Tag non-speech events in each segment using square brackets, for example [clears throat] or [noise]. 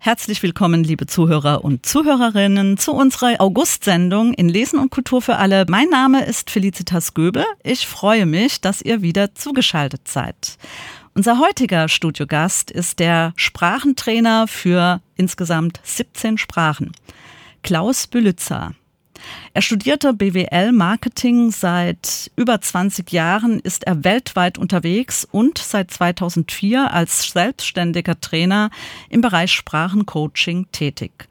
Herzlich willkommen, liebe Zuhörer und Zuhörerinnen, zu unserer August-Sendung in Lesen und Kultur für alle. Mein Name ist Felicitas Göbel. Ich freue mich, dass ihr wieder zugeschaltet seid. Unser heutiger Studiogast ist der Sprachentrainer für insgesamt 17 Sprachen, Klaus Bülitzer. Er studierte BWL Marketing seit über 20 Jahren, ist er weltweit unterwegs und seit 2004 als selbstständiger Trainer im Bereich Sprachencoaching tätig.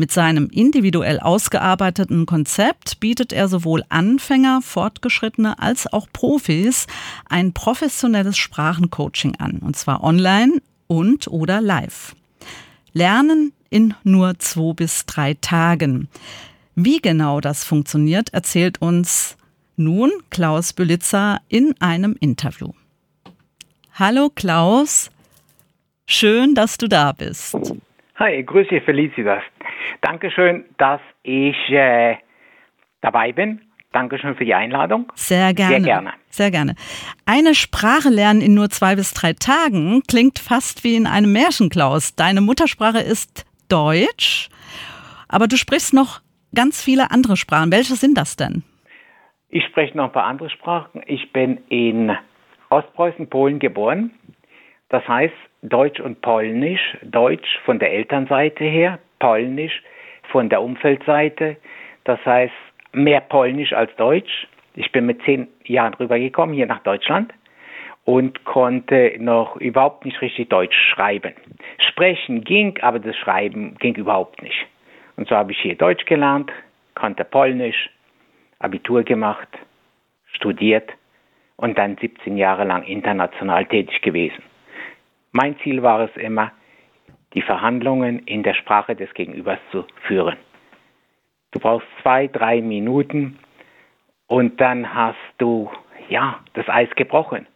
Mit seinem individuell ausgearbeiteten Konzept bietet er sowohl Anfänger, Fortgeschrittene als auch Profis ein professionelles Sprachencoaching an, und zwar online und oder live. Lernen in nur zwei bis drei Tagen. Wie genau das funktioniert, erzählt uns nun Klaus Bülitzer in einem Interview. Hallo Klaus, schön, dass du da bist. Hi, grüße Felicitas. Dankeschön, dass ich äh, dabei bin. Dankeschön für die Einladung. Sehr gerne. Sehr gerne. Sehr gerne. Eine Sprache lernen in nur zwei bis drei Tagen klingt fast wie in einem Märchen, Klaus. Deine Muttersprache ist Deutsch, aber du sprichst noch ganz viele andere Sprachen. Welche sind das denn? Ich spreche noch ein paar andere Sprachen. Ich bin in Ostpreußen, Polen geboren. Das heißt Deutsch und Polnisch. Deutsch von der Elternseite her, Polnisch von der Umfeldseite. Das heißt mehr Polnisch als Deutsch. Ich bin mit zehn Jahren rübergekommen hier nach Deutschland und konnte noch überhaupt nicht richtig Deutsch schreiben. Sprechen ging, aber das Schreiben ging überhaupt nicht. Und so habe ich hier Deutsch gelernt, konnte Polnisch, Abitur gemacht, studiert und dann 17 Jahre lang international tätig gewesen. Mein Ziel war es immer, die Verhandlungen in der Sprache des Gegenübers zu führen. Du brauchst zwei, drei Minuten und dann hast du, ja, das Eis gebrochen.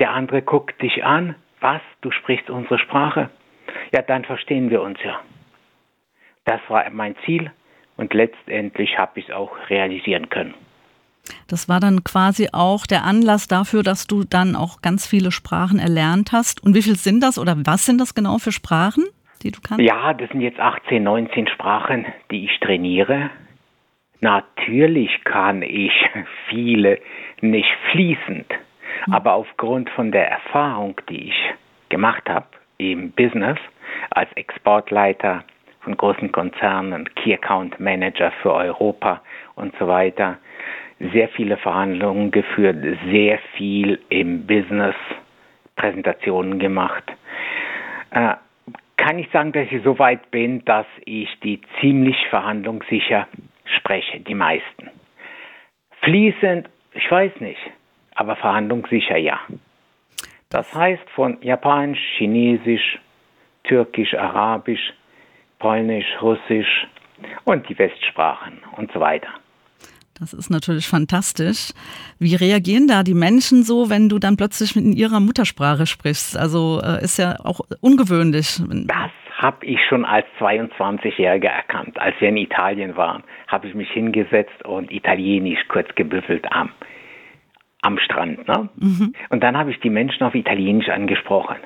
Der andere guckt dich an, was, du sprichst unsere Sprache? Ja, dann verstehen wir uns ja. Das war mein Ziel und letztendlich habe ich es auch realisieren können. Das war dann quasi auch der Anlass dafür, dass du dann auch ganz viele Sprachen erlernt hast. Und wie viel sind das oder was sind das genau für Sprachen, die du kannst? Ja, das sind jetzt 18, 19 Sprachen, die ich trainiere. Natürlich kann ich viele nicht fließend, hm. aber aufgrund von der Erfahrung, die ich gemacht habe im Business als Exportleiter, von großen Konzernen, Key Account Manager für Europa und so weiter. Sehr viele Verhandlungen geführt, sehr viel im Business, Präsentationen gemacht. Äh, kann ich sagen, dass ich so weit bin, dass ich die ziemlich verhandlungssicher spreche, die meisten. Fließend, ich weiß nicht, aber verhandlungssicher ja. Das heißt von Japanisch, Chinesisch, Türkisch, Arabisch, Polnisch, Russisch und die Westsprachen und so weiter. Das ist natürlich fantastisch. Wie reagieren da die Menschen so, wenn du dann plötzlich in ihrer Muttersprache sprichst? Also äh, ist ja auch ungewöhnlich. Das habe ich schon als 22-Jähriger erkannt. Als wir in Italien waren, habe ich mich hingesetzt und Italienisch kurz gebüffelt am, am Strand. Ne? Mhm. Und dann habe ich die Menschen auf Italienisch angesprochen.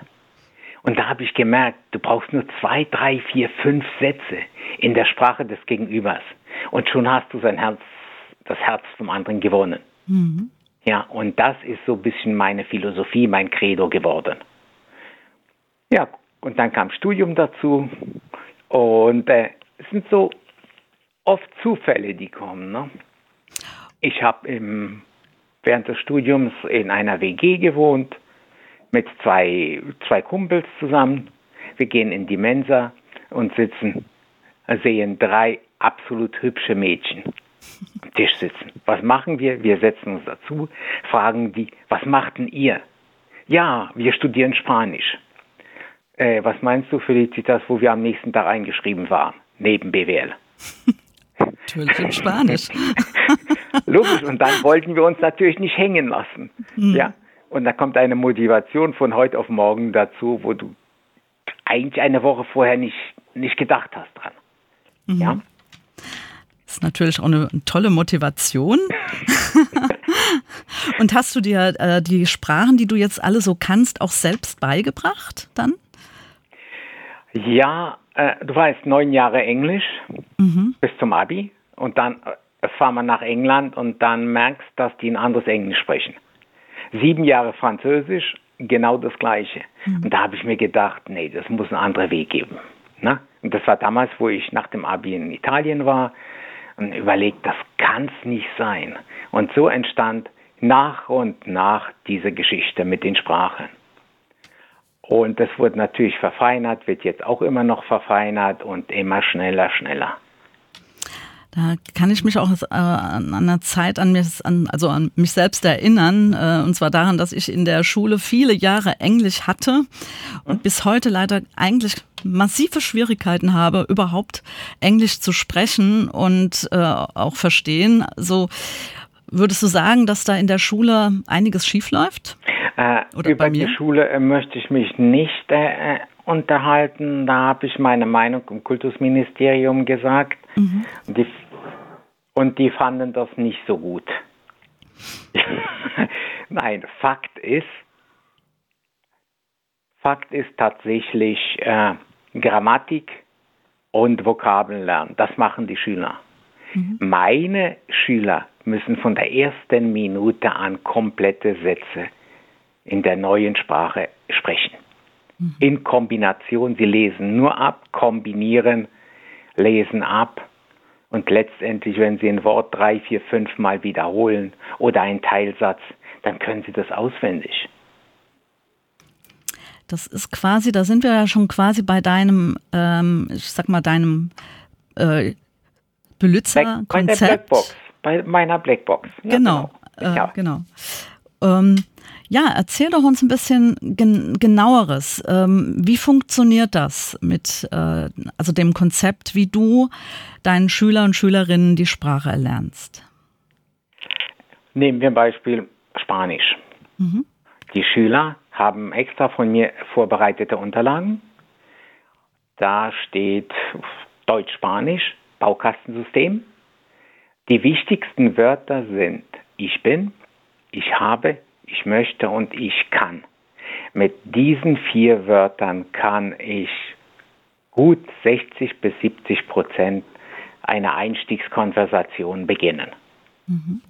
Und da habe ich gemerkt, du brauchst nur zwei, drei, vier, fünf Sätze in der Sprache des Gegenübers. Und schon hast du sein Herz, das Herz vom anderen gewonnen. Mhm. Ja, und das ist so ein bisschen meine Philosophie, mein Credo geworden. Ja, und dann kam Studium dazu. Und äh, es sind so oft Zufälle, die kommen. Ne? Ich habe während des Studiums in einer WG gewohnt mit zwei, zwei Kumpels zusammen. Wir gehen in die Mensa und sitzen, sehen drei absolut hübsche Mädchen am Tisch sitzen. Was machen wir? Wir setzen uns dazu, fragen die, was machten ihr? Ja, wir studieren Spanisch. Äh, was meinst du, Felicitas, wo wir am nächsten Tag eingeschrieben waren? Neben BWL. Natürlich in Spanisch. [laughs] Logisch. Und dann wollten wir uns natürlich nicht hängen lassen. Mhm. Ja. Und da kommt eine Motivation von heute auf morgen dazu, wo du eigentlich eine Woche vorher nicht, nicht gedacht hast dran. Mhm. Ja. Das ist natürlich auch eine tolle Motivation. [laughs] Und hast du dir äh, die Sprachen, die du jetzt alle so kannst, auch selbst beigebracht dann? Ja, äh, du weißt, neun Jahre Englisch mhm. bis zum Abi und dann äh, fahren wir nach England und dann merkst, dass die ein anderes Englisch sprechen. Sieben Jahre Französisch, genau das Gleiche. Mhm. Und da habe ich mir gedacht, nee, das muss einen anderen Weg geben. Ne? Und das war damals, wo ich nach dem Abi in Italien war und überlegt, das kann es nicht sein. Und so entstand nach und nach diese Geschichte mit den Sprachen. Und das wurde natürlich verfeinert, wird jetzt auch immer noch verfeinert und immer schneller, schneller. Da kann ich mich auch äh, an eine Zeit an mich, an, also an mich selbst erinnern, äh, und zwar daran, dass ich in der Schule viele Jahre Englisch hatte und bis heute leider eigentlich massive Schwierigkeiten habe, überhaupt Englisch zu sprechen und äh, auch verstehen. So würdest du sagen, dass da in der Schule einiges schiefläuft? Äh, Oder über die Schule äh, möchte ich mich nicht äh, unterhalten. Da habe ich meine Meinung im Kultusministerium gesagt. Mhm. Die, und die fanden das nicht so gut. [laughs] Nein, Fakt ist, Fakt ist tatsächlich äh, Grammatik und Vokabeln lernen. Das machen die Schüler. Mhm. Meine Schüler müssen von der ersten Minute an komplette Sätze in der neuen Sprache sprechen. Mhm. In Kombination, sie lesen nur ab, kombinieren, lesen ab und letztendlich, wenn sie ein Wort drei, vier, fünf Mal wiederholen oder einen Teilsatz, dann können sie das auswendig. Das ist quasi, da sind wir ja schon quasi bei deinem, ähm, ich sag mal, deinem äh, Belützer-Konzept. Bei der Blackbox, bei meiner Blackbox. Ja, genau, genau. Äh, genau. Ähm, ja, erzähl doch uns ein bisschen gen genaueres. Ähm, wie funktioniert das mit äh, also dem Konzept, wie du deinen Schüler und Schülerinnen die Sprache erlernst? Nehmen wir ein Beispiel Spanisch. Mhm. Die Schüler haben extra von mir vorbereitete Unterlagen. Da steht Deutsch-Spanisch, Baukastensystem. Die wichtigsten Wörter sind ich bin, ich habe, ich möchte und ich kann. Mit diesen vier Wörtern kann ich gut 60 bis 70 Prozent einer Einstiegskonversation beginnen. Mhm.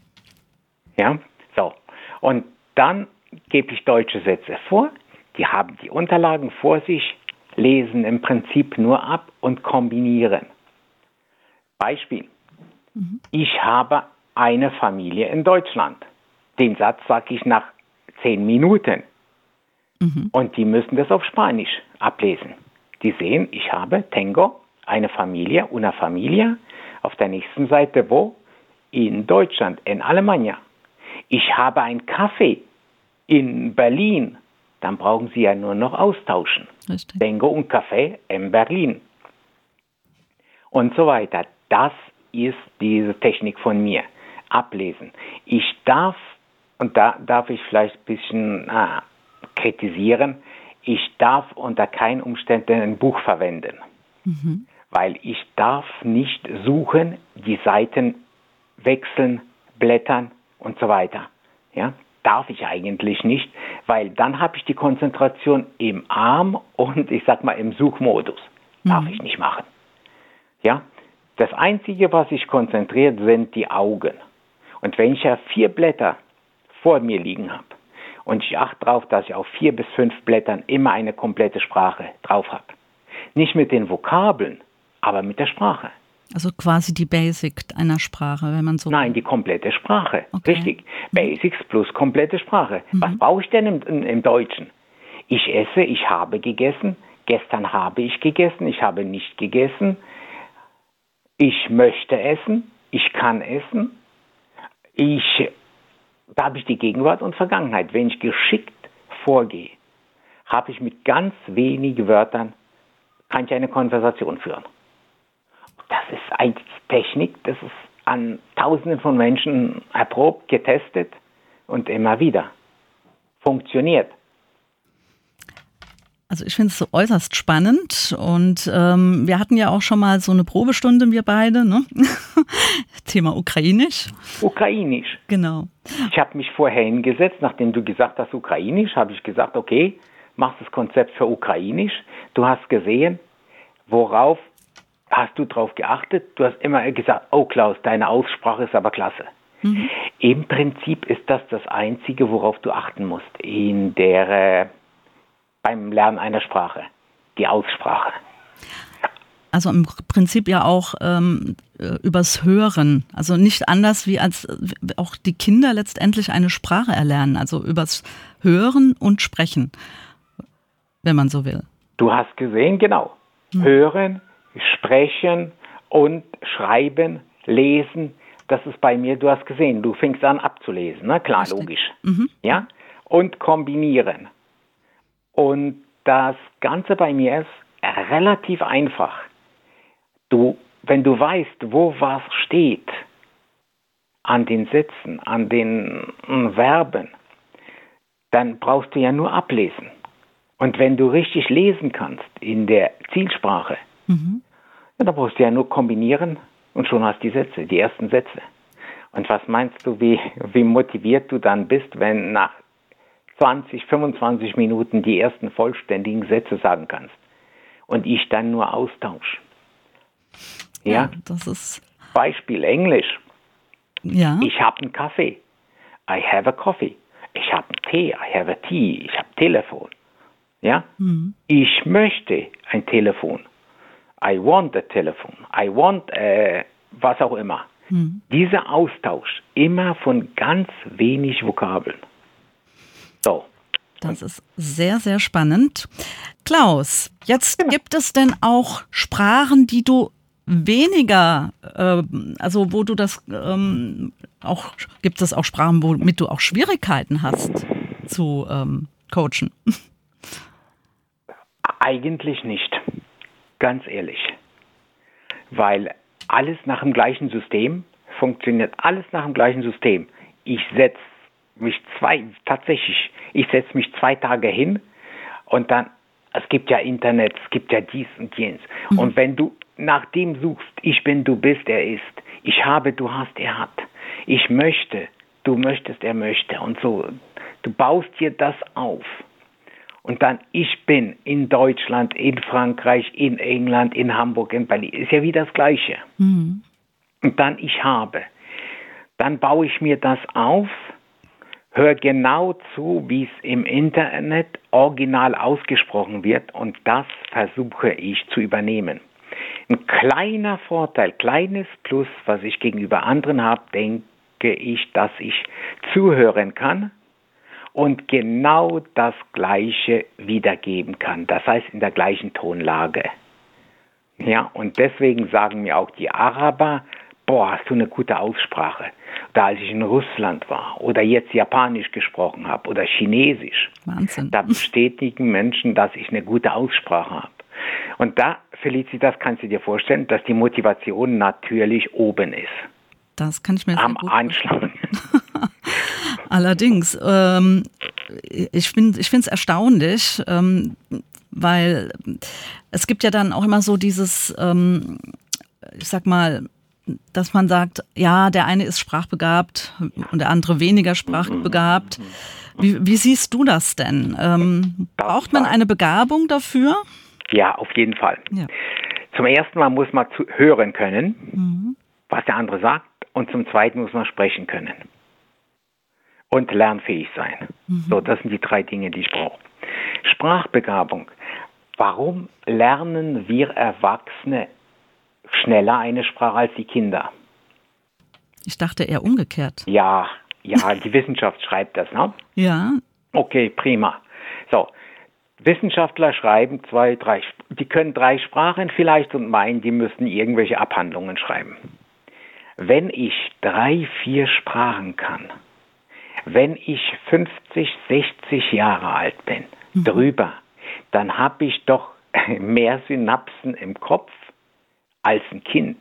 Ja, so. Und dann gebe ich deutsche Sätze vor. Die haben die Unterlagen vor sich, lesen im Prinzip nur ab und kombinieren. Beispiel. Mhm. Ich habe eine Familie in Deutschland. Den Satz sage ich nach zehn Minuten. Mhm. Und die müssen das auf Spanisch ablesen. Die sehen, ich habe Tengo, eine Familie, una familia. Auf der nächsten Seite wo? In Deutschland, in Alemania. Ich habe einen Kaffee in Berlin. Dann brauchen Sie ja nur noch austauschen. Richtig. Tengo und Kaffee in Berlin. Und so weiter. Das ist diese Technik von mir. Ablesen. Ich darf und da darf ich vielleicht ein bisschen äh, kritisieren, ich darf unter keinen Umständen ein Buch verwenden, mhm. weil ich darf nicht suchen, die Seiten wechseln, blättern und so weiter. Ja, darf ich eigentlich nicht, weil dann habe ich die Konzentration im Arm und ich sag mal im Suchmodus. Darf mhm. ich nicht machen. Ja, das Einzige, was sich konzentriert, sind die Augen. Und wenn ich ja vier Blätter vor mir liegen habe. Und ich achte darauf, dass ich auf vier bis fünf Blättern immer eine komplette Sprache drauf habe. Nicht mit den Vokabeln, aber mit der Sprache. Also quasi die Basic einer Sprache, wenn man so. Nein, die komplette Sprache. Okay. Richtig. Basics plus komplette Sprache. Mhm. Was brauche ich denn im, im Deutschen? Ich esse, ich habe gegessen, gestern habe ich gegessen, ich habe nicht gegessen, ich möchte essen, ich kann essen, ich da habe ich die Gegenwart und Vergangenheit. Wenn ich geschickt vorgehe, habe ich mit ganz wenigen Wörtern, kann ich eine Konversation führen. Das ist eigentlich Technik, das ist an Tausenden von Menschen erprobt, getestet und immer wieder funktioniert. Also ich finde es so äußerst spannend und ähm, wir hatten ja auch schon mal so eine Probestunde, wir beide, ne? [laughs] Thema Ukrainisch. Ukrainisch. Genau. Ich habe mich vorher hingesetzt, nachdem du gesagt hast Ukrainisch, habe ich gesagt, okay, mach das Konzept für Ukrainisch. Du hast gesehen, Worauf hast du drauf geachtet? Du hast immer gesagt, oh Klaus, deine Aussprache ist aber klasse. Mhm. Im Prinzip ist das das Einzige, worauf du achten musst in der, beim Lernen einer Sprache, die Aussprache. Also im Prinzip ja auch ähm, äh, übers Hören. Also nicht anders wie als auch die Kinder letztendlich eine Sprache erlernen. Also übers Hören und Sprechen, wenn man so will. Du hast gesehen, genau. Hm. Hören, sprechen und schreiben, lesen. Das ist bei mir, du hast gesehen, du fängst an abzulesen, ne? Klar, Richtig. logisch. Mhm. Ja? Und kombinieren. Und das Ganze bei mir ist relativ einfach. Du, wenn du weißt, wo was steht, an den Sätzen, an den Verben, dann brauchst du ja nur ablesen. Und wenn du richtig lesen kannst in der Zielsprache, mhm. ja, dann brauchst du ja nur kombinieren und schon hast du die Sätze, die ersten Sätze. Und was meinst du, wie, wie motiviert du dann bist, wenn nach 20, 25 Minuten die ersten vollständigen Sätze sagen kannst und ich dann nur austausche? Ja, ja das ist. Beispiel Englisch. Ja. Ich habe einen Kaffee. I have a coffee. Ich habe einen Tee. I have a tea. Ich habe Telefon. Ja? Mhm. Ich möchte ein Telefon. I want a Telefon. I want äh, was auch immer. Mhm. Dieser Austausch immer von ganz wenig Vokabeln. So. Das ist sehr, sehr spannend. Klaus, jetzt genau. gibt es denn auch Sprachen, die du weniger, äh, also wo du das ähm, auch, gibt es auch Sprachen, womit du auch Schwierigkeiten hast zu ähm, coachen? Eigentlich nicht, ganz ehrlich. Weil alles nach dem gleichen System funktioniert, alles nach dem gleichen System. Ich setze mich zwei, tatsächlich, ich setze mich zwei Tage hin und dann, es gibt ja Internet, es gibt ja dies und jenes. Mhm. Und wenn du nach dem suchst, ich bin, du bist, er ist, ich habe, du hast, er hat, ich möchte, du möchtest, er möchte und so, du baust dir das auf. Und dann ich bin in Deutschland, in Frankreich, in England, in Hamburg, in Berlin. Ist ja wie das Gleiche. Mhm. Und dann ich habe. Dann baue ich mir das auf, höre genau zu, wie es im Internet original ausgesprochen wird und das versuche ich zu übernehmen. Ein kleiner Vorteil, kleines Plus, was ich gegenüber anderen habe, denke ich, dass ich zuhören kann und genau das Gleiche wiedergeben kann. Das heißt in der gleichen Tonlage. Ja, und deswegen sagen mir auch die Araber, boah, hast du eine gute Aussprache. Da als ich in Russland war oder jetzt Japanisch gesprochen habe oder Chinesisch, Wahnsinn. da bestätigen Menschen, dass ich eine gute Aussprache habe. Und da, Felicitas, kannst du dir vorstellen, dass die Motivation natürlich oben ist. Das kann ich mir Am Anschlag. [laughs] Allerdings, ähm, ich finde ich es erstaunlich, ähm, weil es gibt ja dann auch immer so dieses, ähm, ich sag mal, dass man sagt, ja, der eine ist sprachbegabt und der andere weniger sprachbegabt. Wie, wie siehst du das denn? Ähm, braucht man eine Begabung dafür? Ja, auf jeden Fall. Ja. Zum ersten Mal muss man hören können, mhm. was der andere sagt, und zum zweiten muss man sprechen können und lernfähig sein. Mhm. So, das sind die drei Dinge, die ich brauche. Sprachbegabung. Warum lernen wir Erwachsene schneller eine Sprache als die Kinder? Ich dachte eher umgekehrt. Ja, ja, die Wissenschaft schreibt das, ne? Ja. Okay, prima. So, Wissenschaftler schreiben zwei, drei, die können drei Sprachen vielleicht und meinen, die müssen irgendwelche Abhandlungen schreiben. Wenn ich drei, vier Sprachen kann, wenn ich 50, 60 Jahre alt bin, mhm. drüber, dann habe ich doch [laughs] mehr Synapsen im Kopf als ein Kind.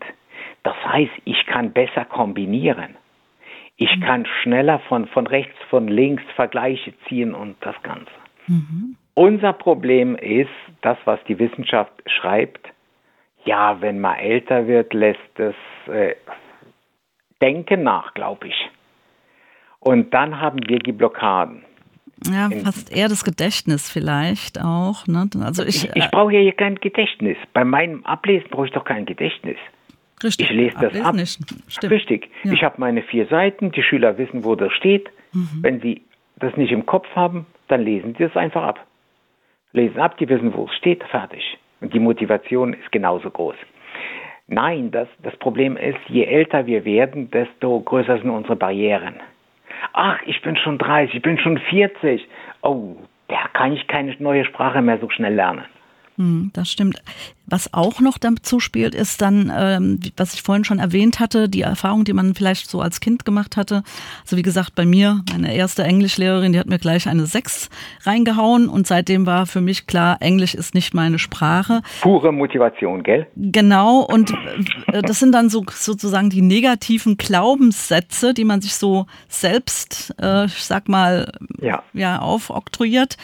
Das heißt, ich kann besser kombinieren. Ich mhm. kann schneller von, von rechts, von links Vergleiche ziehen und das Ganze. Mhm. Unser Problem ist, das, was die Wissenschaft schreibt, ja, wenn man älter wird, lässt es äh, Denken nach, glaube ich. Und dann haben wir die Blockaden. Ja, fast eher das Gedächtnis vielleicht auch. Ne? Also ich, ich, ich brauche ja hier kein Gedächtnis. Bei meinem Ablesen brauche ich doch kein Gedächtnis. Richtig. Ich lese das ab. Richtig. Ja. Ich habe meine vier Seiten, die Schüler wissen, wo das steht. Mhm. Wenn sie das nicht im Kopf haben, dann lesen sie es einfach ab. Lesen ab, die wissen, wo es steht, fertig. Und die Motivation ist genauso groß. Nein, das, das Problem ist, je älter wir werden, desto größer sind unsere Barrieren. Ach, ich bin schon 30, ich bin schon 40. Oh, da kann ich keine neue Sprache mehr so schnell lernen. Hm, das stimmt. Was auch noch dazu spielt, ist dann, ähm, was ich vorhin schon erwähnt hatte, die Erfahrung, die man vielleicht so als Kind gemacht hatte. Also wie gesagt, bei mir, meine erste Englischlehrerin, die hat mir gleich eine 6 reingehauen und seitdem war für mich klar, Englisch ist nicht meine Sprache. Pure Motivation, gell? Genau, und äh, das sind dann so sozusagen die negativen Glaubenssätze, die man sich so selbst, äh, ich sag mal, ja, ja aufoktroyiert.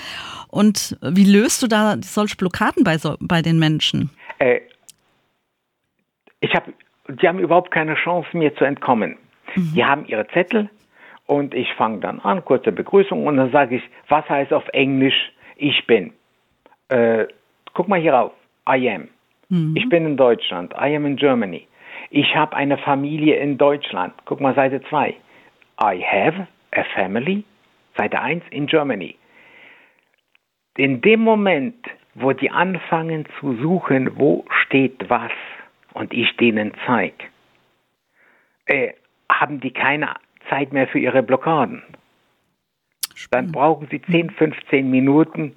Und wie löst du da solche Blockaden bei, so, bei den Menschen? Äh, ich habe, die haben überhaupt keine Chance, mir zu entkommen. Mhm. Die haben ihre Zettel und ich fange dann an, kurze Begrüßung und dann sage ich, was heißt auf Englisch ich bin? Äh, guck mal hier auf, I am. Mhm. Ich bin in Deutschland, I am in Germany. Ich habe eine Familie in Deutschland. Guck mal Seite 2. I have a family, Seite 1 in Germany in dem Moment, wo die anfangen zu suchen, wo steht was, und ich denen zeige, äh, haben die keine Zeit mehr für ihre Blockaden. Dann brauchen sie 10, 15 Minuten.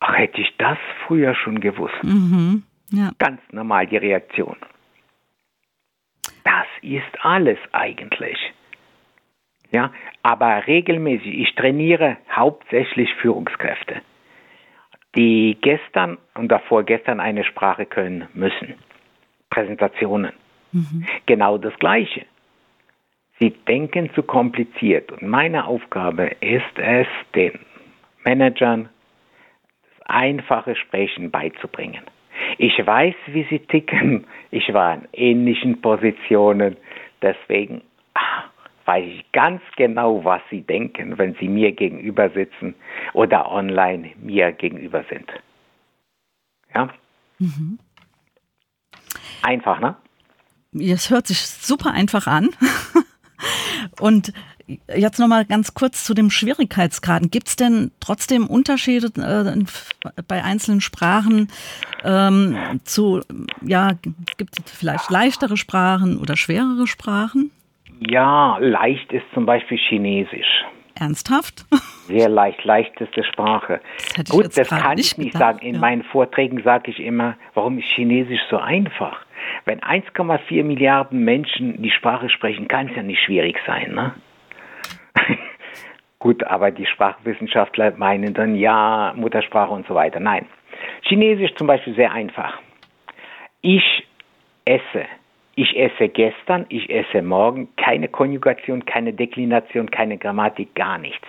Ach, hätte ich das früher schon gewusst. Mhm. Ja. Ganz normal die Reaktion. Das ist alles eigentlich. Ja, aber regelmäßig, ich trainiere hauptsächlich Führungskräfte die gestern und davor gestern eine Sprache können müssen. Präsentationen. Mhm. Genau das Gleiche. Sie denken zu kompliziert und meine Aufgabe ist es, den Managern das einfache Sprechen beizubringen. Ich weiß, wie sie ticken. Ich war in ähnlichen Positionen. Deswegen weiß ich ganz genau, was sie denken, wenn sie mir gegenüber sitzen oder online mir gegenüber sind. Ja? Mhm. Einfach, ne? Es hört sich super einfach an. [laughs] Und jetzt nochmal ganz kurz zu dem Schwierigkeitsgraden. Gibt es denn trotzdem Unterschiede äh, bei einzelnen Sprachen ähm, zu, ja, gibt es vielleicht leichtere Sprachen oder schwerere Sprachen? Ja, leicht ist zum Beispiel Chinesisch. Ernsthaft? [laughs] Sehr leicht, leichteste Sprache. Das Gut, das kann ich nicht gedacht, sagen. In ja. meinen Vorträgen sage ich immer, warum ist Chinesisch so einfach? Wenn 1,4 Milliarden Menschen die Sprache sprechen, kann es ja nicht schwierig sein, ne? [laughs] Gut, aber die Sprachwissenschaftler meinen dann ja, Muttersprache und so weiter. Nein. Chinesisch zum Beispiel sehr einfach. Ich esse ich esse gestern, ich esse morgen, keine Konjugation, keine Deklination, keine Grammatik, gar nichts.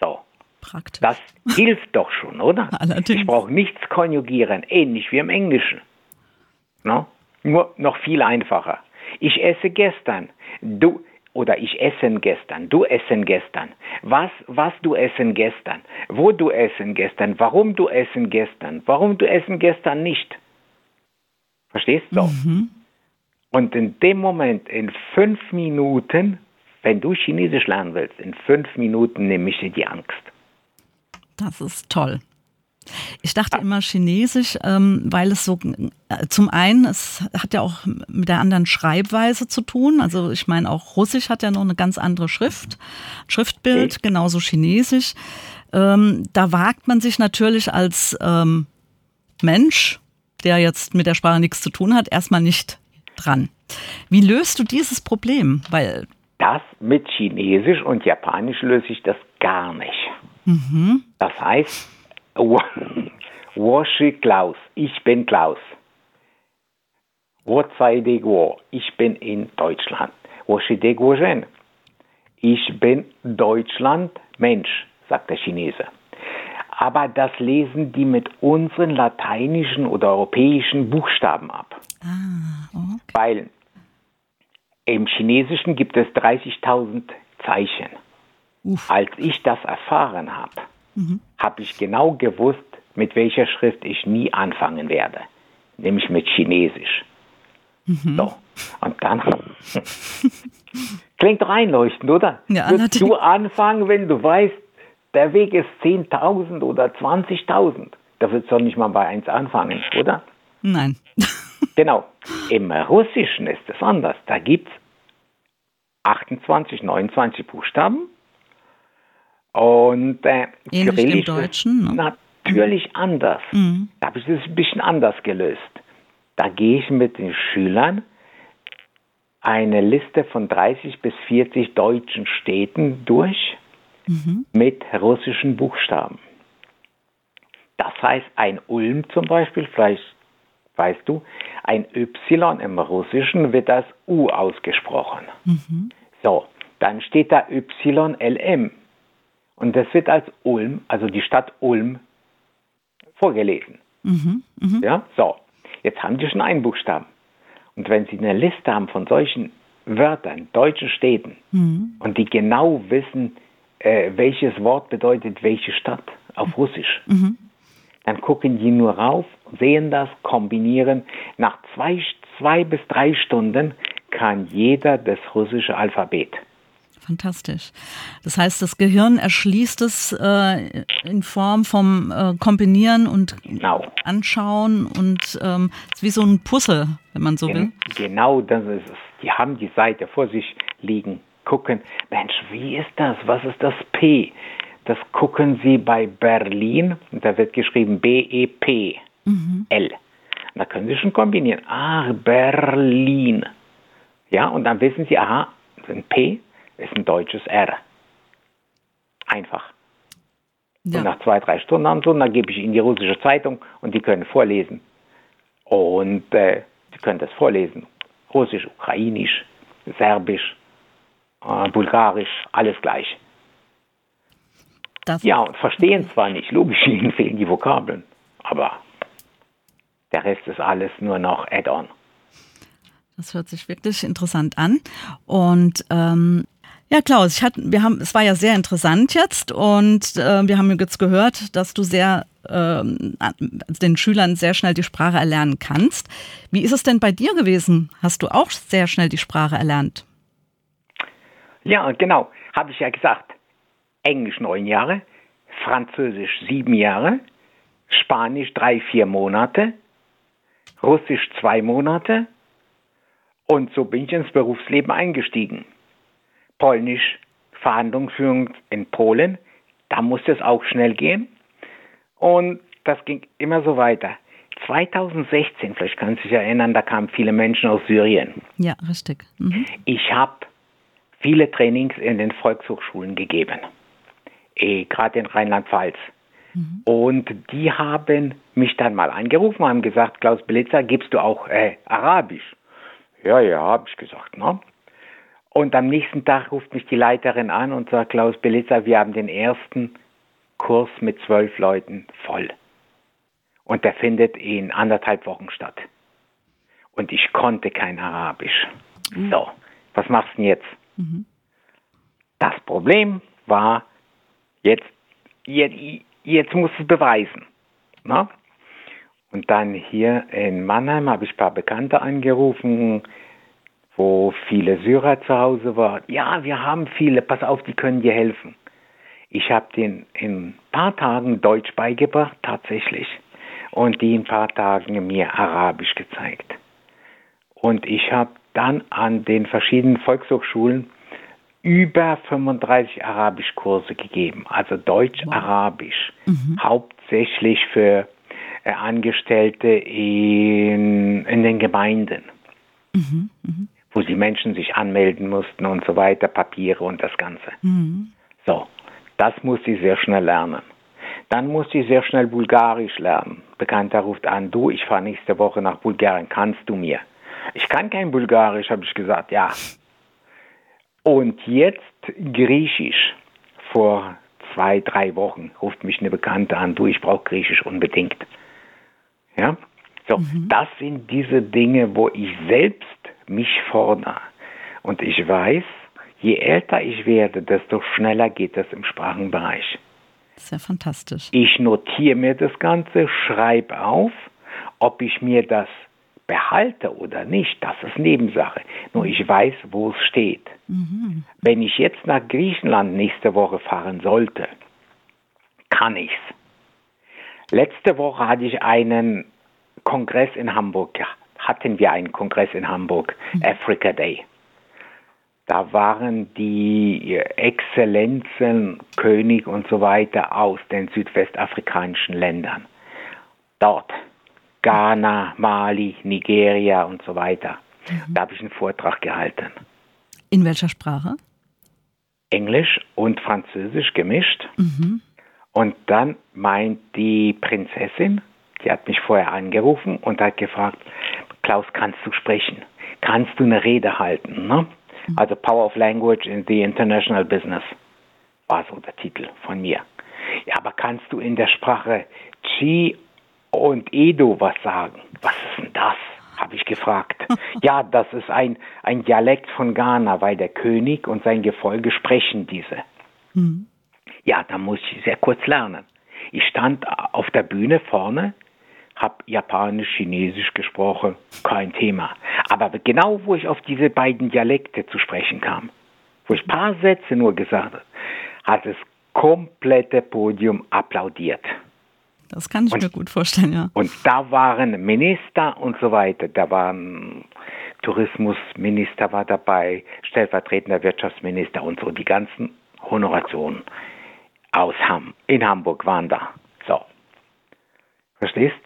So. Praktisch. Das hilft doch schon, oder? [laughs] Allerdings. Ich brauche nichts konjugieren, ähnlich wie im Englischen. No? Nur noch viel einfacher. Ich esse gestern, du oder ich essen gestern, du essen gestern. Was, was du essen gestern, wo du essen gestern, warum du essen gestern, warum du essen gestern nicht. Verstehst du? Mhm. Und in dem Moment, in fünf Minuten, wenn du Chinesisch lernen willst, in fünf Minuten nehme ich dir die Angst. Das ist toll. Ich dachte immer Chinesisch, ähm, weil es so, äh, zum einen, es hat ja auch mit der anderen Schreibweise zu tun. Also ich meine, auch Russisch hat ja noch eine ganz andere Schrift, Schriftbild, genauso Chinesisch. Ähm, da wagt man sich natürlich als ähm, Mensch der jetzt mit der Sprache nichts zu tun hat, erstmal nicht dran. Wie löst du dieses Problem? Weil das mit Chinesisch und Japanisch löse ich das gar nicht. Mhm. Das heißt, Woshi Klaus, ich bin Klaus. Wo ich bin in Deutschland. Woshi Deguojen, ich bin Deutschland Mensch, sagt der Chinese aber das lesen die mit unseren lateinischen oder europäischen Buchstaben ab. Ah, okay. Weil im Chinesischen gibt es 30.000 Zeichen. Uff. Als ich das erfahren habe, mhm. habe ich genau gewusst, mit welcher Schrift ich nie anfangen werde, nämlich mit Chinesisch. Mhm. So. Und dann [laughs] klingt doch einleuchtend, oder? Ja, Würdest du anfangen, wenn du weißt, der Weg ist 10.000 oder 20.000? Da würdest du doch nicht mal bei 1 anfangen, oder? Nein. [laughs] genau. Im Russischen ist es anders. Da gibt es 28, 29 Buchstaben. Und äh, im Deutschen, ne? natürlich anders. Mhm. Da habe ich das ein bisschen anders gelöst. Da gehe ich mit den Schülern eine Liste von 30 bis 40 deutschen Städten durch mhm. mit russischen Buchstaben. Das heißt, ein Ulm zum Beispiel, vielleicht weißt du, ein Y im Russischen wird als U ausgesprochen. Mhm. So, dann steht da YLM. Und das wird als Ulm, also die Stadt Ulm, vorgelesen. Mhm. Mhm. Ja, so. Jetzt haben die schon einen Buchstaben. Und wenn Sie eine Liste haben von solchen Wörtern, deutschen Städten, mhm. und die genau wissen, äh, welches Wort bedeutet welche Stadt auf Russisch, mhm. dann gucken die nur rauf, sehen das, kombinieren. Nach zwei, zwei bis drei Stunden kann jeder das russische Alphabet. Fantastisch. Das heißt, das Gehirn erschließt es äh, in Form vom äh, Kombinieren und genau. Anschauen und ähm, ist wie so ein Puzzle, wenn man so will. Genau, das ist es. Die haben die Seite vor sich liegen, gucken, Mensch, wie ist das? Was ist das P? Das gucken sie bei Berlin, da wird geschrieben B-E-P-L. Mhm. Da können sie schon kombinieren. Ah, Berlin. Ja, und dann wissen sie, aha, ein P ist ein deutsches R. Einfach. Ja. Und nach zwei, drei Stunden sie, dann gebe ich ihnen die russische Zeitung und die können vorlesen. Und äh, sie können das vorlesen. Russisch, Ukrainisch, Serbisch, äh, Bulgarisch, alles gleich. Das ja, und verstehen zwar nicht, logisch, ihnen [laughs] fehlen die Vokabeln, aber der Rest ist alles nur noch Add-on. Das hört sich wirklich interessant an. Und ähm, ja, Klaus, ich hatte, wir haben, es war ja sehr interessant jetzt und äh, wir haben jetzt gehört, dass du sehr äh, den Schülern sehr schnell die Sprache erlernen kannst. Wie ist es denn bei dir gewesen? Hast du auch sehr schnell die Sprache erlernt? Ja, genau, habe ich ja gesagt. Englisch neun Jahre, Französisch sieben Jahre, Spanisch drei, vier Monate, Russisch zwei Monate, und so bin ich ins Berufsleben eingestiegen. Polnisch, Verhandlungsführung in Polen, da musste es auch schnell gehen. Und das ging immer so weiter. 2016, vielleicht kannst du dich erinnern, da kamen viele Menschen aus Syrien. Ja, richtig. Mhm. Ich habe viele Trainings in den Volkshochschulen gegeben, eh, gerade in Rheinland-Pfalz. Mhm. Und die haben mich dann mal angerufen, haben gesagt, Klaus Belitzer, gibst du auch äh, Arabisch? Ja, ja, habe ich gesagt. Ne? Und am nächsten Tag ruft mich die Leiterin an und sagt, Klaus Belitzer, wir haben den ersten Kurs mit zwölf Leuten voll. Und der findet in anderthalb Wochen statt. Und ich konnte kein Arabisch. Mhm. So, was machst du denn jetzt? Mhm. Das Problem war, jetzt, jetzt, jetzt musst es beweisen. Na? Ne? Und dann hier in Mannheim habe ich ein paar Bekannte angerufen, wo viele Syrer zu Hause waren. Ja, wir haben viele, pass auf, die können dir helfen. Ich habe denen in ein paar Tagen Deutsch beigebracht, tatsächlich. Und die in ein paar Tagen mir Arabisch gezeigt. Und ich habe dann an den verschiedenen Volkshochschulen über 35 Arabischkurse gegeben, also Deutsch-Arabisch, mhm. hauptsächlich für äh, Angestellte in, in den Gemeinden, mhm, mh. wo die Menschen sich anmelden mussten und so weiter, Papiere und das Ganze. Mhm. So, das muss sie sehr schnell lernen. Dann muss sie sehr schnell Bulgarisch lernen. Bekannter ruft an, du, ich fahre nächste Woche nach Bulgarien, kannst du mir? Ich kann kein Bulgarisch, habe ich gesagt, ja. Und jetzt Griechisch. Vor zwei, drei Wochen ruft mich eine Bekannte an, du, ich brauche Griechisch unbedingt. Ja? So, mhm. das sind diese Dinge, wo ich selbst mich fordere. Und ich weiß, je älter ich werde, desto schneller geht es im Sprachenbereich. Ist ja fantastisch. Ich notiere mir das Ganze, schreibe auf, ob ich mir das behalte oder nicht, das ist Nebensache. Nur ich weiß, wo es steht. Mhm. Wenn ich jetzt nach Griechenland nächste Woche fahren sollte, kann ich's. Letzte Woche hatte ich einen Kongress in Hamburg. Ja, hatten wir einen Kongress in Hamburg, mhm. Africa Day. Da waren die Exzellenzen, König und so weiter aus den südwestafrikanischen Ländern. Dort Ghana, Mali, Nigeria und so weiter. Mhm. Da habe ich einen Vortrag gehalten. In welcher Sprache? Englisch und Französisch gemischt. Mhm. Und dann meint die Prinzessin, die hat mich vorher angerufen und hat gefragt, Klaus, kannst du sprechen? Kannst du eine Rede halten? Ne? Mhm. Also Power of Language in the International Business war so der Titel von mir. Ja, aber kannst du in der Sprache Chi und Edo was sagen. Was ist denn das? habe ich gefragt. [laughs] ja, das ist ein, ein Dialekt von Ghana, weil der König und sein Gefolge sprechen diese. Mhm. Ja, da muss ich sehr kurz lernen. Ich stand auf der Bühne vorne, habe Japanisch, Chinesisch gesprochen, kein Thema. Aber genau wo ich auf diese beiden Dialekte zu sprechen kam, wo ich ein paar Sätze nur gesagt habe, hat das komplette Podium applaudiert. Das kann ich und, mir gut vorstellen, ja. Und da waren Minister und so weiter. Da waren Tourismusminister war dabei, stellvertretender Wirtschaftsminister und so. Die ganzen Honorationen aus Ham, in Hamburg waren da. So. Verstehst?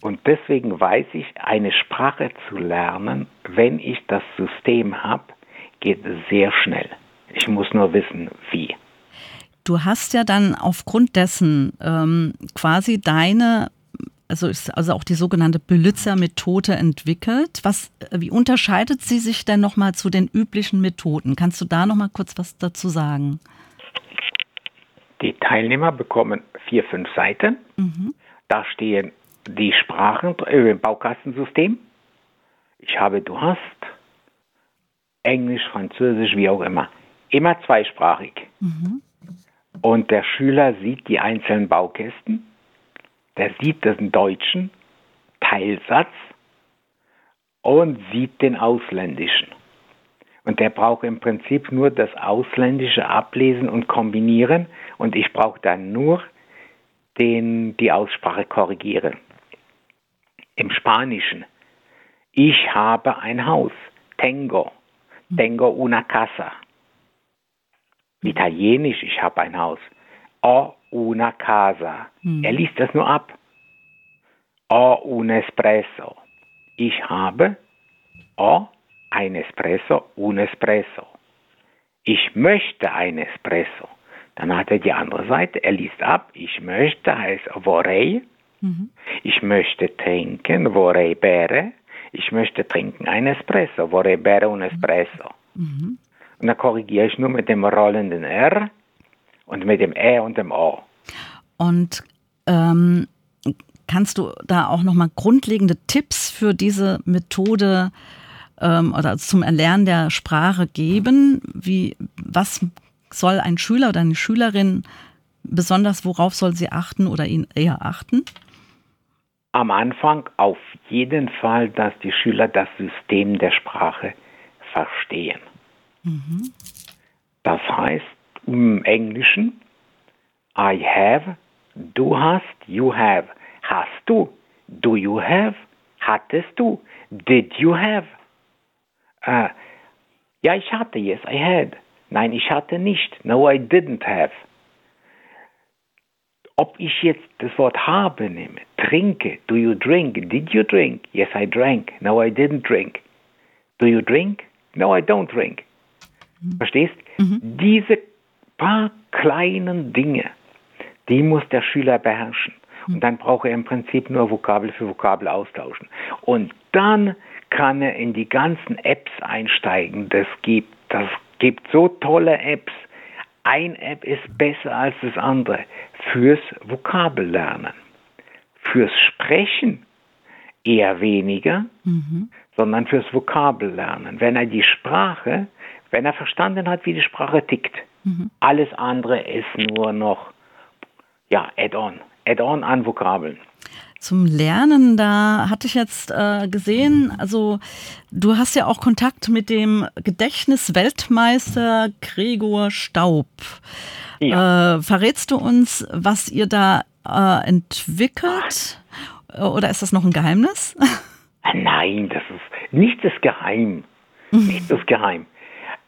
Und deswegen weiß ich, eine Sprache zu lernen, wenn ich das System habe, geht sehr schnell. Ich muss nur wissen, wie. Du hast ja dann aufgrund dessen ähm, quasi deine, also, also auch die sogenannte Belitzer-Methode entwickelt. Was, wie unterscheidet sie sich denn nochmal zu den üblichen Methoden? Kannst du da nochmal kurz was dazu sagen? Die Teilnehmer bekommen vier, fünf Seiten. Mhm. Da stehen die Sprachen äh, im Baukastensystem. Ich habe, du hast Englisch, Französisch, wie auch immer. Immer zweisprachig. Mhm. Und der Schüler sieht die einzelnen Baukästen, der sieht den deutschen Teilsatz und sieht den ausländischen. Und der braucht im Prinzip nur das Ausländische ablesen und kombinieren und ich brauche dann nur den, die Aussprache korrigieren. Im Spanischen, ich habe ein Haus, tengo, tengo una casa. Italienisch, ich habe ein Haus. Ho una casa. Hm. Er liest das nur ab. Ho un espresso. Ich habe ho ein Espresso, un Espresso. Ich möchte ein Espresso. Dann hat er die andere Seite, er liest ab. Ich möchte heißt vorrei. Mhm. Ich möchte trinken, vorrei bere. Ich möchte trinken ein Espresso, vorrei bere un Espresso. Mhm. Und dann korrigiere ich nur mit dem rollenden R und mit dem Ä und dem O. Und ähm, kannst du da auch nochmal grundlegende Tipps für diese Methode ähm, oder zum Erlernen der Sprache geben? Wie, was soll ein Schüler oder eine Schülerin besonders, worauf soll sie achten oder ihn eher achten? Am Anfang auf jeden Fall, dass die Schüler das System der Sprache verstehen. Das heißt im Englischen, I have, du hast, you have. Hast du, do you have, hattest du, did you have. Äh, ja, ich hatte, yes, I had. Nein, ich hatte nicht. No, I didn't have. Ob ich jetzt das Wort habe nehme, trinke, do you drink, did you drink? Yes, I drank. No, I didn't drink. Do you drink? No, I don't drink. Mhm. Verstehst? Mhm. Diese paar kleinen Dinge, die muss der Schüler beherrschen. Und dann braucht er im Prinzip nur Vokabel für Vokabel austauschen. Und dann kann er in die ganzen Apps einsteigen. Das gibt, das gibt so tolle Apps. Ein App ist besser als das andere fürs Vokabellernen. Fürs Sprechen eher weniger, mhm. sondern fürs Vokabellernen. Wenn er die Sprache Wenn er verstanden hat, wie die Sprache tickt. Mhm. Alles andere ist nur noch ja, Add-on. Add-on an Vokabeln. Zum Lernen, da hatte ich jetzt äh, gesehen, also du hast ja auch Kontakt mit dem Gedächtnisweltmeister Gregor Staub. Ja. Äh, verrätst du uns, was ihr da äh, entwickelt? Oder ist das noch ein Geheimnis? [laughs] Nein, das ist nichts ist geheim. Mhm. Nichts ist geheim.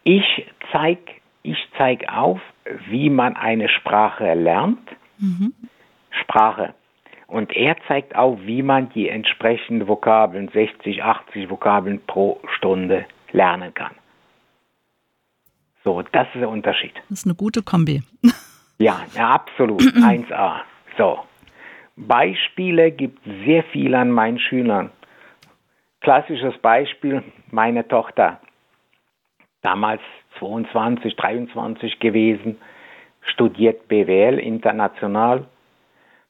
Ich zeige ich zeig auf, wie man eine Sprache lernt. Mhm. Sprache. Und er zeigt auch, wie man die entsprechenden Vokabeln, 60, 80 Vokabeln pro Stunde lernen kann. So, das ist der Unterschied. Das ist eine gute Kombi. [laughs] ja, ja, absolut. [clears throat] 1a. So. Beispiele gibt es sehr viel an meinen Schülern. Klassisches Beispiel, meine Tochter, damals 22, 23 gewesen, studiert BWL international,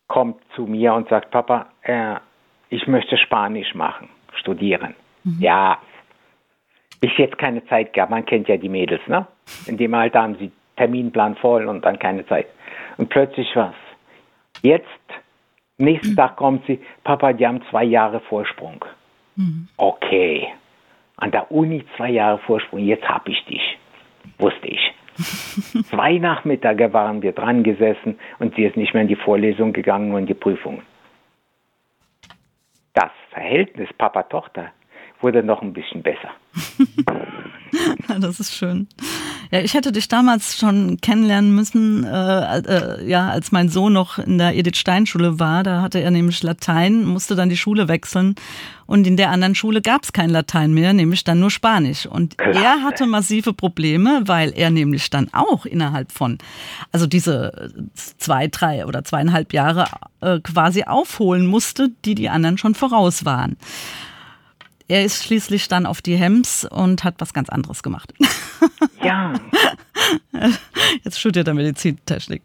kommt zu mir und sagt, Papa, äh, ich möchte Spanisch machen, studieren. Mhm. Ja, bis jetzt keine Zeit gehabt. Man kennt ja die Mädels, ne? In dem Alter haben sie Terminplan voll und dann keine Zeit. Und plötzlich was. Jetzt, nächsten mhm. Tag kommt sie, Papa, die haben zwei Jahre Vorsprung. Mhm. Okay. An der Uni zwei Jahre Vorsprung, jetzt hab ich dich. Wusste ich. [laughs] Zwei Nachmittage waren wir dran gesessen und sie ist nicht mehr in die Vorlesung gegangen und in die Prüfung. Das Verhältnis Papa-Tochter wurde noch ein bisschen besser. [laughs] das ist schön. Ja, ich hätte dich damals schon kennenlernen müssen, äh, äh, ja, als mein Sohn noch in der Edith Stein Schule war. Da hatte er nämlich Latein, musste dann die Schule wechseln. Und in der anderen Schule gab es kein Latein mehr, nämlich dann nur Spanisch. Und Klasse. er hatte massive Probleme, weil er nämlich dann auch innerhalb von, also diese zwei, drei oder zweieinhalb Jahre äh, quasi aufholen musste, die die anderen schon voraus waren. Er ist schließlich dann auf die Hems und hat was ganz anderes gemacht. [laughs] Ja. Jetzt studiert er Medizintechnik.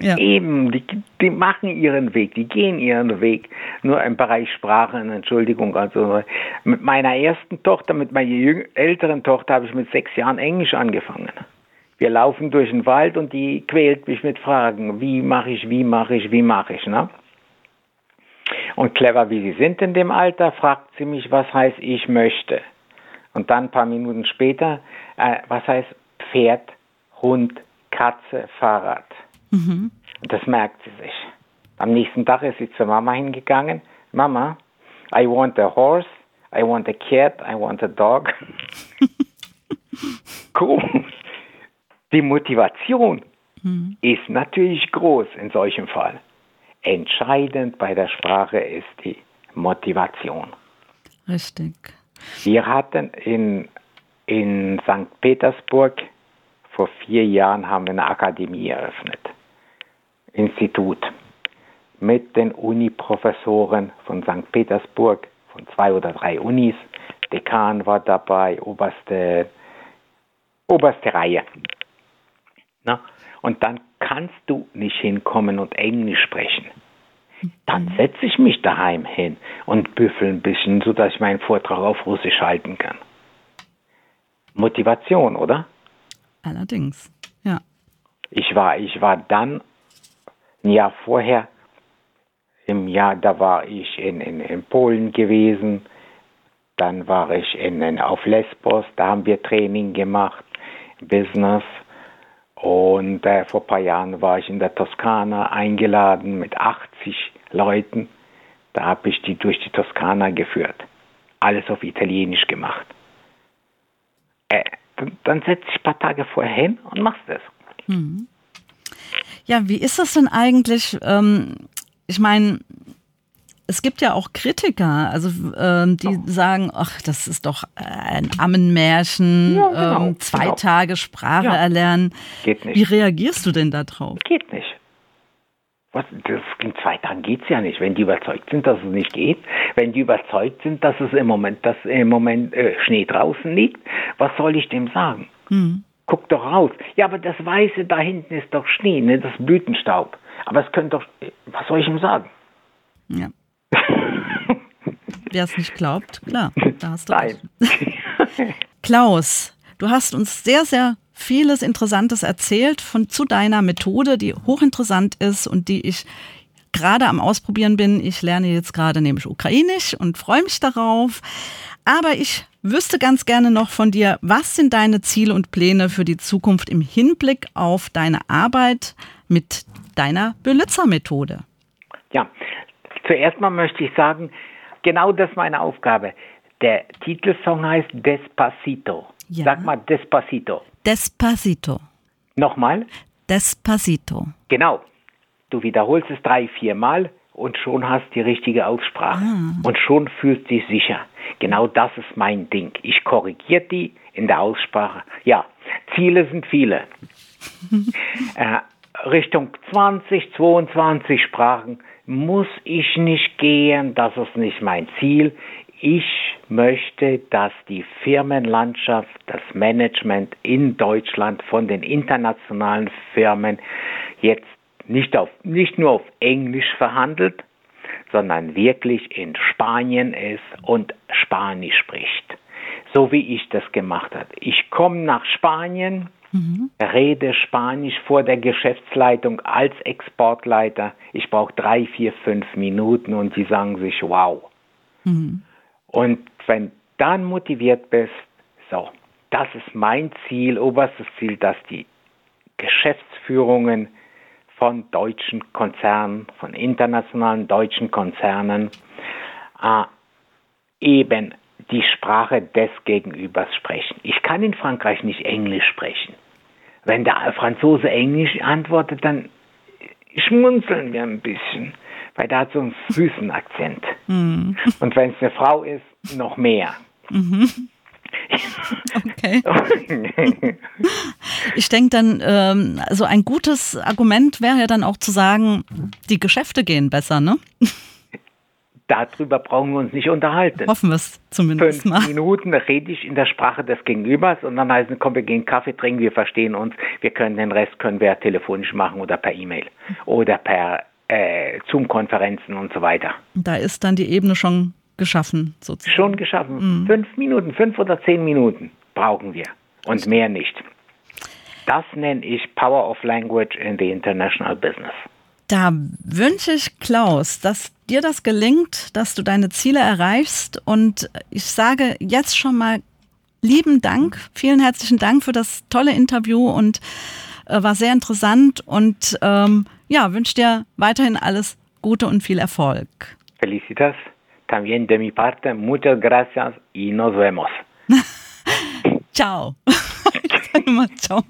Ja. Eben, die, die, machen ihren Weg, die gehen ihren Weg. Nur im Bereich Sprachen, Entschuldigung. Also mit meiner ersten Tochter, mit meiner älteren Tochter habe ich mit sechs Jahren Englisch angefangen. Wir laufen durch den Wald und die quält mich mit Fragen. Wie mache ich, wie mache ich, wie mache ich, ne? Und clever wie sie sind in dem Alter, fragt sie mich, was heißt ich möchte. Und dann ein paar Minuten später, äh, was heißt Pferd, Hund, Katze, Fahrrad. Mhm. Und das merkt sie sich. Am nächsten Tag ist sie zur Mama hingegangen. Mama, I want a horse, I want a cat, I want a dog. [laughs] cool. Die Motivation mhm. ist natürlich groß in solchem Fall. Entscheidend bei der Sprache ist die Motivation. Richtig. Wir hatten in, in St. Petersburg vor vier Jahren haben wir eine Akademie eröffnet. Institut. Mit den Uni-Professoren von St. Petersburg, von zwei oder drei Unis. Dekan war dabei, oberste, oberste Reihe. Na? Und dann kannst du nicht hinkommen und Englisch sprechen. Dann setze ich mich daheim hin und büffel ein bisschen, sodass ich meinen Vortrag auf Russisch halten kann. Motivation, oder? Allerdings, ja. Ich war, ich war dann ein Jahr vorher, im Jahr, da war ich in, in, in Polen gewesen, dann war ich in, in, auf Lesbos, da haben wir Training gemacht, Business. Und äh, vor ein paar Jahren war ich in der Toskana eingeladen mit 80 Leuten. Da habe ich die durch die Toskana geführt. Alles auf Italienisch gemacht. Äh, dann, dann setze ich ein paar Tage vorher hin und machst es. Mhm. Ja, wie ist das denn eigentlich? Ähm, ich meine, es gibt ja auch Kritiker, also ähm, die oh. sagen, ach, das ist doch ein Ammenmärchen, ja, genau, ähm, zwei genau. Tage Sprache ja. erlernen. Geht nicht. Wie reagierst du denn darauf? Geht nicht. Was, das, in zwei Tagen geht es ja nicht. Wenn die überzeugt sind, dass es nicht geht, wenn die überzeugt sind, dass es im Moment, dass im Moment äh, Schnee draußen liegt, was soll ich dem sagen? Hm. Guck doch raus. Ja, aber das Weiße da hinten ist doch Schnee, ne? das Blütenstaub. Aber es könnte doch, was soll ich ihm sagen? Ja. [laughs] Wer es nicht glaubt, klar, da hast du Nein. [laughs] Klaus, Du hast uns sehr, sehr vieles Interessantes erzählt von zu deiner Methode, die hochinteressant ist und die ich gerade am Ausprobieren bin. Ich lerne jetzt gerade nämlich Ukrainisch und freue mich darauf. Aber ich wüsste ganz gerne noch von dir, was sind deine Ziele und Pläne für die Zukunft im Hinblick auf deine Arbeit mit deiner Belitzer-Methode? Zuerst mal möchte ich sagen, genau das ist meine Aufgabe. Der Titelsong heißt Despacito. Ja. Sag mal Despacito. Despacito. Nochmal? Despacito. Genau. Du wiederholst es drei, vier Mal und schon hast die richtige Aussprache. Ah. Und schon fühlst du dich sicher. Genau das ist mein Ding. Ich korrigiere die in der Aussprache. Ja, Ziele sind viele. [laughs] äh, Richtung 20, 22 Sprachen muss ich nicht gehen. Das ist nicht mein Ziel. Ich möchte, dass die Firmenlandschaft, das Management in Deutschland von den internationalen Firmen jetzt nicht, auf, nicht nur auf Englisch verhandelt, sondern wirklich in Spanien ist und Spanisch spricht. So wie ich das gemacht habe. Ich komme nach Spanien, mhm. rede Spanisch vor der Geschäftsleitung als Exportleiter. Ich brauche drei, vier, fünf Minuten und die sagen sich, wow. Mhm. Und wenn dann motiviert bist, so, das ist mein Ziel, oberstes Ziel, dass die Geschäftsführungen von deutschen Konzernen, von internationalen deutschen Konzernen äh, eben die Sprache des Gegenübers sprechen. Ich kann in Frankreich nicht Englisch sprechen. Wenn der Franzose Englisch antwortet, dann schmunzeln wir ein bisschen, weil der hat so einen süßen Akzent. Mhm. Und wenn es eine Frau ist, noch mehr. Mhm. [laughs] Okay. [laughs] ich denke dann, ähm, also ein gutes Argument wäre ja dann auch zu sagen, die Geschäfte gehen besser, ne? Darüber brauchen wir uns nicht unterhalten. Hoffen wir es zumindest Fünf mal. Minuten rede ich in der Sprache des Gegenübers und dann heißt es, komm, wir gehen Kaffee trinken, wir verstehen uns, wir können den Rest können wir telefonisch machen oder per E-Mail oder per äh, Zoom-Konferenzen und so weiter. Da ist dann die Ebene schon geschaffen, sozusagen. Schon geschaffen. Mhm. Fünf Minuten, fünf oder zehn Minuten brauchen wir und mehr nicht. Das nenne ich Power of Language in the International Business. Da wünsche ich Klaus, dass dir das gelingt, dass du deine Ziele erreichst. Und ich sage jetzt schon mal lieben Dank, vielen herzlichen Dank für das tolle Interview und äh, war sehr interessant. Und ähm, ja, wünsche dir weiterhin alles Gute und viel Erfolg. Felicitas también de mi parte, muchas gracias y nos vemos. [laughs] ciao. [laughs] ciao.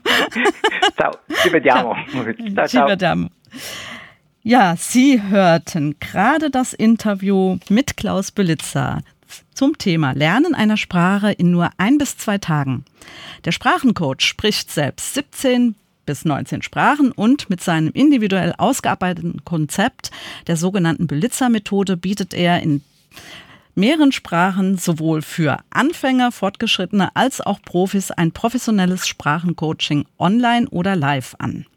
ciao. Ci vediamo. Ciao, ciao. Ci vediamo. Ja, Sie hörten gerade das Interview mit Klaus Belitzer zum Thema Lernen einer Sprache in nur ein bis zwei Tagen. Der Sprachencoach spricht selbst 17 bis 19 Sprachen und mit seinem individuell ausgearbeiteten Konzept der sogenannten Belitzer-Methode bietet er in mehreren Sprachen sowohl für Anfänger, Fortgeschrittene als auch Profis ein professionelles Sprachencoaching online oder live an.